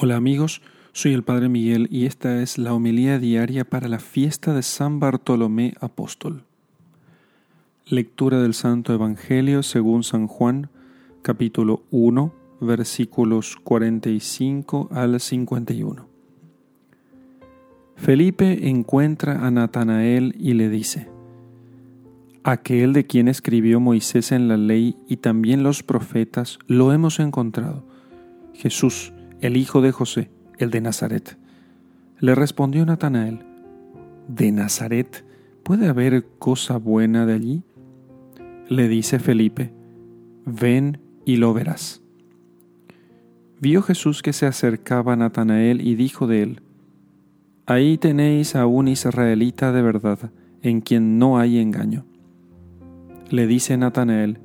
Hola amigos, soy el Padre Miguel y esta es la homilía diaria para la fiesta de San Bartolomé Apóstol. Lectura del Santo Evangelio según San Juan, capítulo 1, versículos 45 al 51. Felipe encuentra a Natanael y le dice, Aquel de quien escribió Moisés en la ley y también los profetas, lo hemos encontrado, Jesús, el hijo de José, el de Nazaret. Le respondió Natanael, ¿de Nazaret puede haber cosa buena de allí? Le dice Felipe, ven y lo verás. Vio Jesús que se acercaba a Natanael y dijo de él, Ahí tenéis a un israelita de verdad, en quien no hay engaño. Le dice Natanael,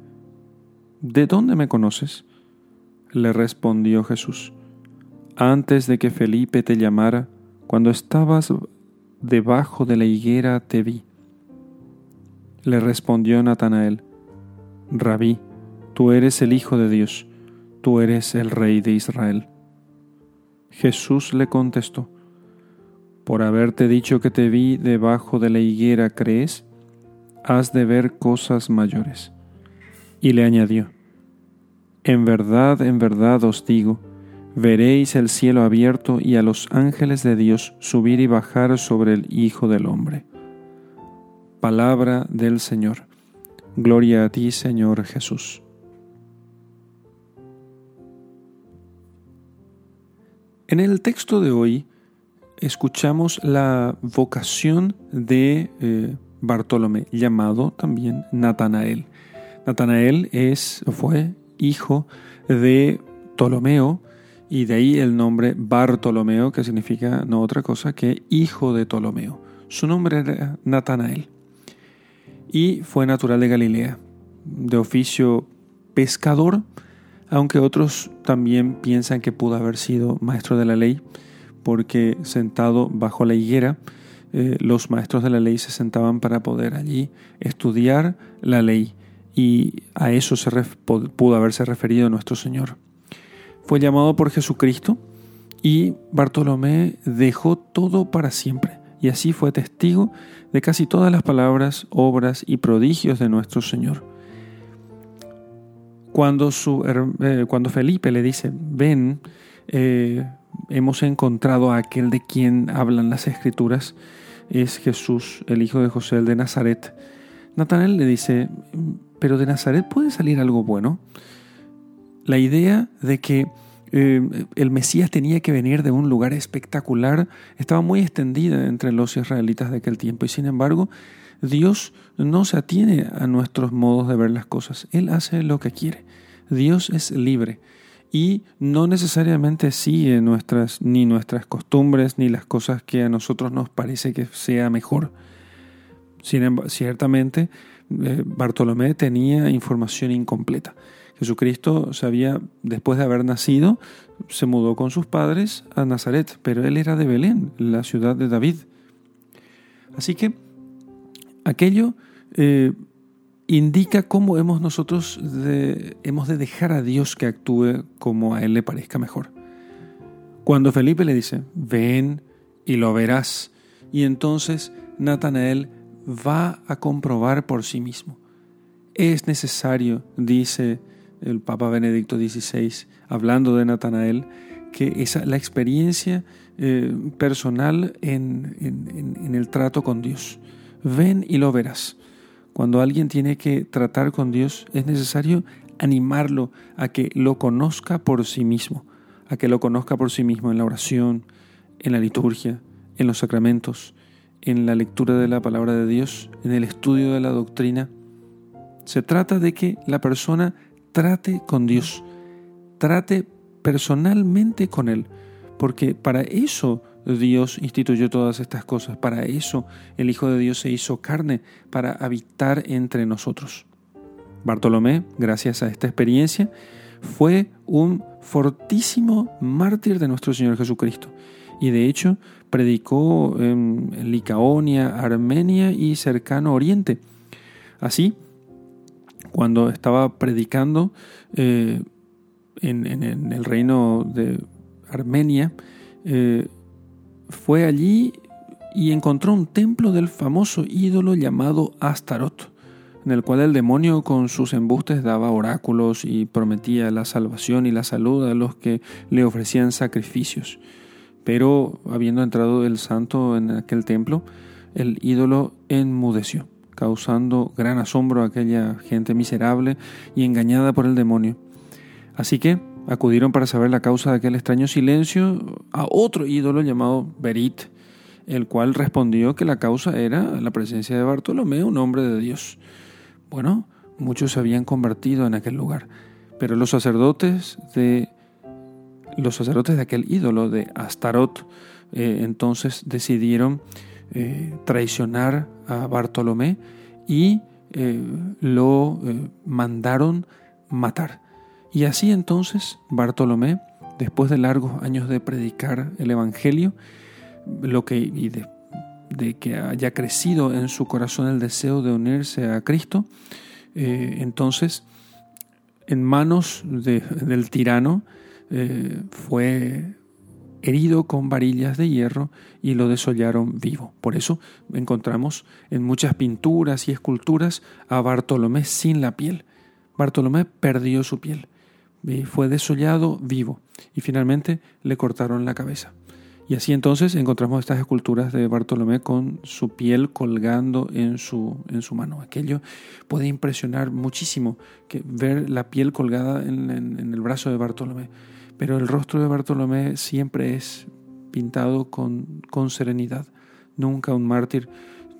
¿De dónde me conoces? Le respondió Jesús, antes de que Felipe te llamara, cuando estabas debajo de la higuera te vi. Le respondió Natanael, Rabí, tú eres el Hijo de Dios, tú eres el Rey de Israel. Jesús le contestó, Por haberte dicho que te vi debajo de la higuera, ¿crees? Has de ver cosas mayores. Y le añadió, En verdad, en verdad os digo, veréis el cielo abierto y a los ángeles de Dios subir y bajar sobre el Hijo del Hombre. Palabra del Señor. Gloria a ti, Señor Jesús. En el texto de hoy escuchamos la vocación de eh, Bartolomé, llamado también Natanael. Natanael es, fue hijo de Ptolomeo, y de ahí el nombre Bartolomeo, que significa no otra cosa que hijo de Ptolomeo. Su nombre era Natanael y fue natural de Galilea, de oficio pescador, aunque otros también piensan que pudo haber sido maestro de la ley, porque sentado bajo la higuera, eh, los maestros de la ley se sentaban para poder allí estudiar la ley, y a eso se pudo haberse referido nuestro Señor fue llamado por Jesucristo y Bartolomé dejó todo para siempre y así fue testigo de casi todas las palabras, obras y prodigios de nuestro Señor. Cuando, su, eh, cuando Felipe le dice, ven, eh, hemos encontrado a aquel de quien hablan las escrituras, es Jesús, el hijo de José el de Nazaret. Natanael le dice, pero de Nazaret puede salir algo bueno la idea de que eh, el Mesías tenía que venir de un lugar espectacular estaba muy extendida entre los israelitas de aquel tiempo y sin embargo Dios no se atiene a nuestros modos de ver las cosas, Él hace lo que quiere, Dios es libre. Y no necesariamente sigue nuestras, ni nuestras costumbres ni las cosas que a nosotros nos parece que sea mejor. Sin ciertamente, eh, Bartolomé tenía información incompleta. Jesucristo sabía, después de haber nacido, se mudó con sus padres a Nazaret, pero él era de Belén, la ciudad de David. Así que aquello eh, indica cómo hemos nosotros de, hemos de dejar a Dios que actúe como a él le parezca mejor. Cuando Felipe le dice, ven y lo verás, y entonces Natanael va a comprobar por sí mismo. Es necesario, dice el Papa Benedicto XVI, hablando de Natanael, que esa, la experiencia eh, personal en, en el trato con Dios. Ven y lo verás. Cuando alguien tiene que tratar con Dios, es necesario animarlo a que lo conozca por sí mismo, a que lo conozca por sí mismo en la oración, en la liturgia, en los sacramentos, en la lectura de la palabra de Dios, en el estudio de la doctrina. Se trata de que la persona trate con Dios, trate personalmente con Él, porque para eso Dios instituyó todas estas cosas, para eso el Hijo de Dios se hizo carne, para habitar entre nosotros. Bartolomé, gracias a esta experiencia, fue un fortísimo mártir de nuestro Señor Jesucristo. Y de hecho predicó en Licaonia, Armenia y cercano Oriente. Así, cuando estaba predicando eh, en, el reino de Armenia, eh, fue allí y encontró un templo del famoso ídolo llamado Astaroth, en el cual el demonio con sus embustes daba oráculos y prometía la salvación y la salud a los que le ofrecían sacrificios. Pero habiendo entrado el santo en aquel templo, el ídolo enmudeció, causando gran asombro a aquella gente miserable y engañada por el demonio. Así que acudieron para saber la causa de aquel extraño silencio a otro ídolo llamado Berit, el cual respondió que la causa era la presencia de Bartolomé, un hombre de Dios. Bueno, muchos se habían convertido en aquel lugar, pero los sacerdotes de los sacerdotes de aquel ídolo de Astaroth eh, entonces decidieron eh, traicionar a Bartolomé y eh, lo mandaron matar. Y así entonces Bartolomé, después de largos años de predicar el Evangelio, lo que, y de, que haya crecido en su corazón el deseo de unirse a Cristo, entonces en manos del tirano eh, fue herido con varillas de hierro y lo desollaron vivo. Por eso encontramos en muchas pinturas y esculturas a Bartolomé sin la piel. Bartolomé perdió su piel, fue desollado vivo y finalmente le cortaron la cabeza. Y así entonces encontramos estas esculturas de Bartolomé con su piel colgando en su, en su mano. Aquello puede impresionar muchísimo que ver la piel colgada en, el brazo de Bartolomé. Pero el rostro de Bartolomé siempre es pintado con, con serenidad. Nunca un mártir,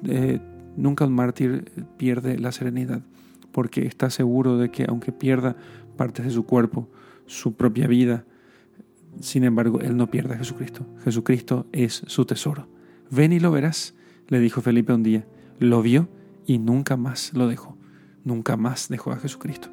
eh, nunca un mártir pierde la serenidad, porque está seguro de que aunque pierda partes de su cuerpo, su propia vida, sin embargo, él no pierde a Jesucristo. Jesucristo es su tesoro. Ven y lo verás, le dijo Felipe un día. Lo vio y nunca más lo dejó. Nunca más dejó a Jesucristo.